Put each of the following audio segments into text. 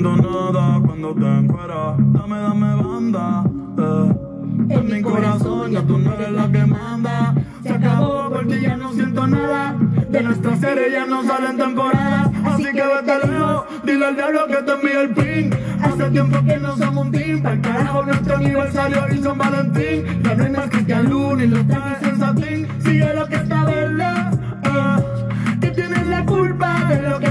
nada cuando te encuentras. Dame, dame banda. Eh. En mi corazón ya tú no eres la que manda. Se acabó porque ya no siento nada. De nuestra serie ya no salen temporadas. Así que vete lejos. Dile al diablo que te envíe el pin. Hace tiempo que no somos un team. Para carajo nuestro aniversario y San Valentín. Ya no hay más Cristian Luna y los trajes en satín. Sigue lo que está verde. eh. Que tienes la culpa de lo que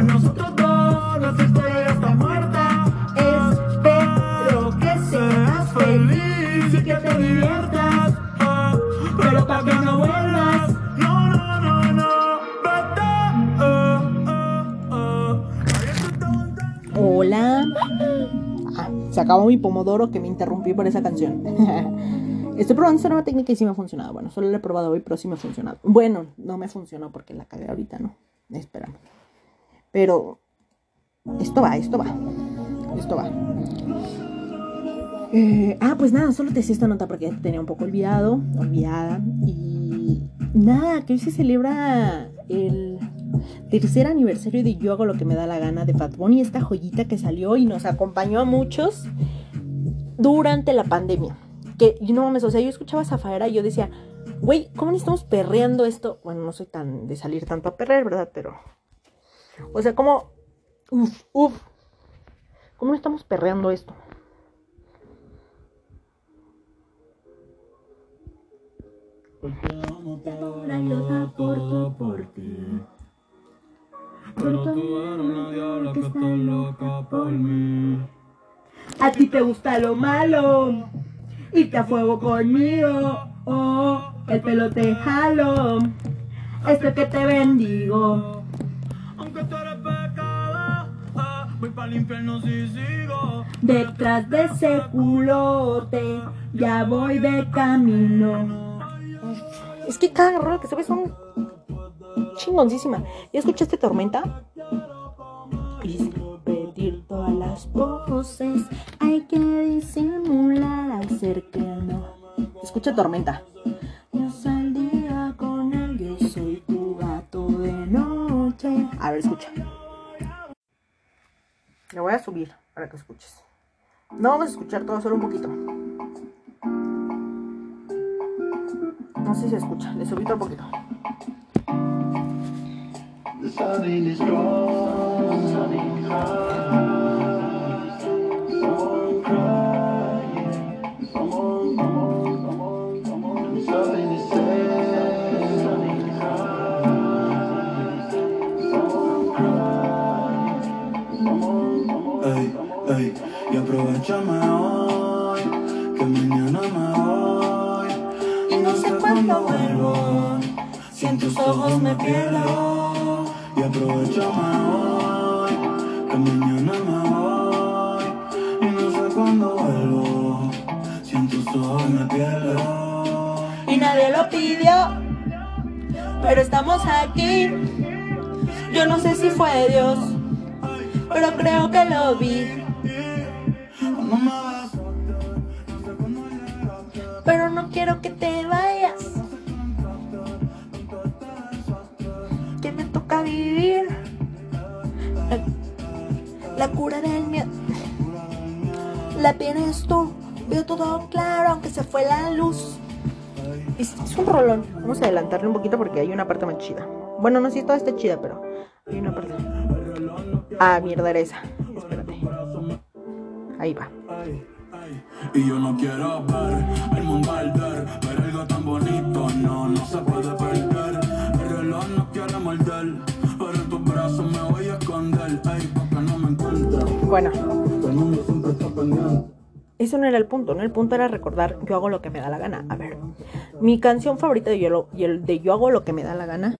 Por nosotros dos, nuestra historia ya está muerta. Espero que seas feliz y que te diviertas. Pero para que no vuelvas, no, no, no, no. Vete. Hola. Ah, se acabó mi pomodoro que me interrumpí por esa canción. Estoy probando esta nueva técnica y sí me ha funcionado. Bueno, solo la he probado hoy, pero sí me ha funcionado. Bueno, no me funcionó porque la cagué ahorita, ¿no? Espérame. Pero esto va, esto va. Esto va. Eh, ah, pues nada, solo te decía esta nota porque ya te tenía un poco olvidado, olvidada. Y nada, que hoy se celebra el tercer aniversario de Yo hago lo que me da la gana de Fat Bunny, esta joyita que salió y nos acompañó a muchos durante la pandemia. Que, no mames, o sea, yo escuchaba a Zafaera y yo decía, güey, ¿cómo no estamos perreando esto? Bueno, no soy tan de salir tanto a perrear, ¿verdad? Pero, o sea, ¿cómo, uf, uf, ¿cómo estamos perreando esto? Yo da todo por ti. Pero tú eres una diabla que está loca por mí. A ti te gusta lo malo, irte a fuego conmigo, oh, el pelo te jalo, esto que te bendigo. Voy para el infierno si sigo. Detrás de ese culote, ya voy de camino. Es que cada rola que subes son chingoncísima. ¿Ya escuchaste Tormenta? Y dice, pedir todas las voces, hay que disimular al ser que no. Escucha Tormenta. Yo saldría con él, yo soy tu gato de noche. A ver, escucha. Le voy a subir para que escuches. No vamos a escuchar todo, solo un poquito. No sé si se escucha, le subí otro poquito. Ey, ey, y aprovechame hoy, que mañana me voy. Y no sé cuándo vuelvo. Si en tus ojos me pierdo y aprovechame hoy, que mañana me voy y no sé cuándo vuelvo. Si en tus ojos me pierdo Y nadie lo pidió, pero estamos aquí. Yo no sé si fue Dios, pero creo que lo vi. Pero no quiero que te vayas, que me toca vivir. La, la cura del miedo, la tienes tú. Veo todo claro, aunque se fue la luz. Es, es un rolón. Vamos a adelantarle un poquito porque hay una parte más chida. Bueno, no sé si toda está chida, pero hay una parte. Ah, mierda, era esa. Espérate. Ahí va. Ay, ay. Y yo no quiero ver el mundo arder, pero algo tan bonito no, no se puede perder. El reloj no quiere morder, pero en tus brazos me voy a esconder. Ay, porque no me encuentro. Bueno, El mundo siempre está pendiente. eso no era el punto, ¿no? El punto era recordar yo hago lo que me da la gana. A ver, mi canción favorita de yo, de yo hago lo que me da la gana.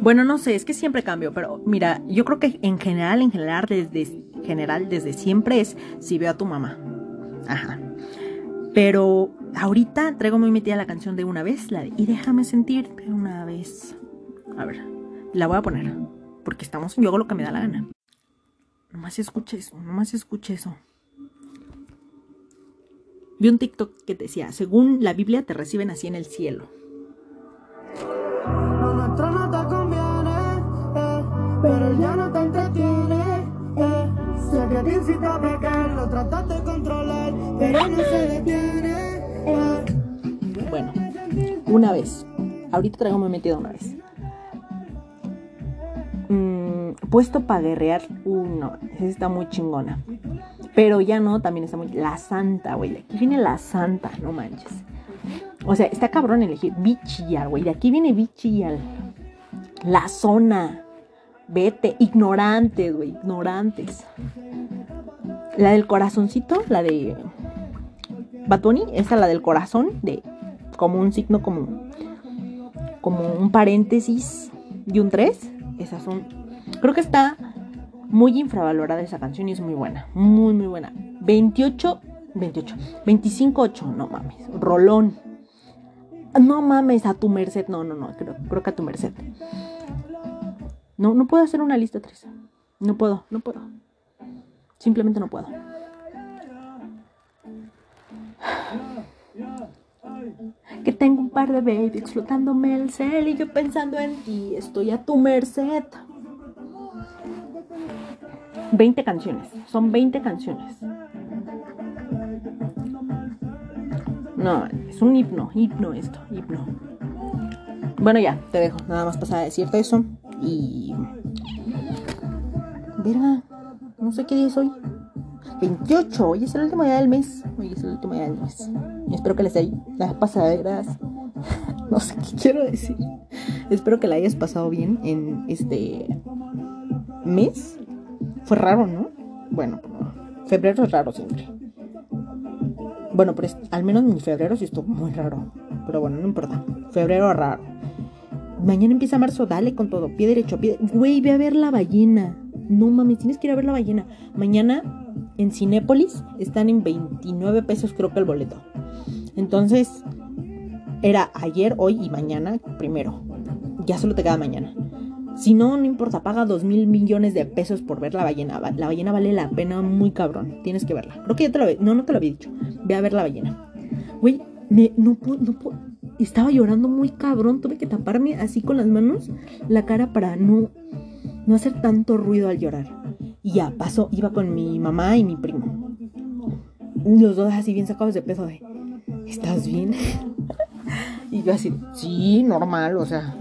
Bueno, no sé, es que siempre cambio, pero mira, yo creo que en general, en general, desde general, desde siempre es si veo a tu mamá. Ajá. Pero ahorita traigo muy metida la canción de una vez, la Y déjame sentir de una vez. A ver, la voy a poner, porque estamos yo hago lo que me da la gana. Nomás escucha eso, nomás escucha eso. Vi un TikTok que decía, según la Biblia te reciben así en el cielo. Pero ya no te entretiene. Eh. Que te incita a pecar, lo tratas de controlar, pero no se detiene. Eh. Bueno, una vez. Ahorita traigo muy metida una vez. Mm, puesto para guerrear. Uh, no, esa está muy chingona. Pero ya no, también está muy. La santa, güey. Aquí viene la santa, no manches. O sea, está cabrón elegir bichillar, güey. De aquí viene bichillar. La zona. Vete. Ignorantes, güey. Ignorantes. La del corazoncito, la de. Batoni, esa la del corazón, de como un signo, como, como un paréntesis y un 3. Esas son. Creo que está muy infravalorada esa canción y es muy buena. Muy, muy buena. 28, 28, 25, 8, no mames. Rolón. No mames, a tu merced. No, no, no, creo, creo que a tu merced. No, no puedo hacer una lista 3. No puedo, no puedo. Simplemente no puedo. Que tengo un par de babies explotándome el cel y yo pensando en ti. Estoy a tu merced. 20 canciones. Son 20 canciones. No, es un hipno, hipno esto, hipno. Bueno, ya, te dejo. Nada más pasar a decirte eso. Y. Verga, no sé qué día es hoy. 28, hoy es el último día del mes. Hoy es el último día del mes. Espero que les haya las pasaderas. No sé qué quiero decir. Espero que la hayas pasado bien en este mes. Fue raro, ¿no? Bueno, febrero es raro siempre. Bueno, pero al menos mi febrero sí estuvo muy raro. Pero bueno, no importa. Febrero raro. Mañana empieza marzo, dale con todo. Pie derecho, pie. Güey, ve a ver la ballena. No mames, tienes que ir a ver la ballena. Mañana en Cinépolis están en 29 pesos, creo que el boleto. Entonces, era ayer, hoy y mañana primero. Ya solo te queda mañana. Si no, no importa, paga dos mil millones de pesos por ver la ballena. La ballena vale la pena muy cabrón. Tienes que verla. Creo que ya te lo había... No, no te lo había dicho. Ve a ver la ballena. Güey, me, no puedo, no puedo. Estaba llorando muy cabrón. Tuve que taparme así con las manos la cara para no, no hacer tanto ruido al llorar. Y ya, pasó. Iba con mi mamá y mi primo. Los dos así bien sacados de peso de... ¿Estás bien? y yo así, sí, normal, o sea,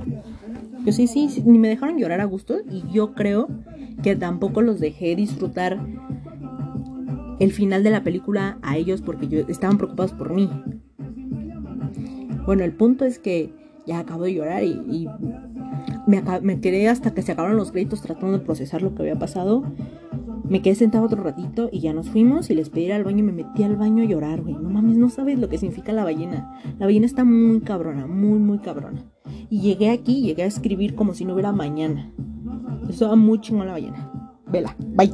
yo sí, sí, sí, ni me dejaron llorar a gusto y yo creo que tampoco los dejé disfrutar el final de la película a ellos porque yo, estaban preocupados por mí. Bueno, el punto es que ya acabo de llorar y, y me, quedé hasta que se acabaron los créditos tratando de procesar lo que había pasado. Me quedé sentado otro ratito y ya nos fuimos y les pedí ir al baño y me metí al baño a llorar, güey. No mames, no sabes lo que significa la ballena. La ballena está muy cabrona, muy, muy cabrona. Y llegué aquí, llegué a escribir como si no hubiera mañana. Estaba muy chingón la ballena. Vela, bye.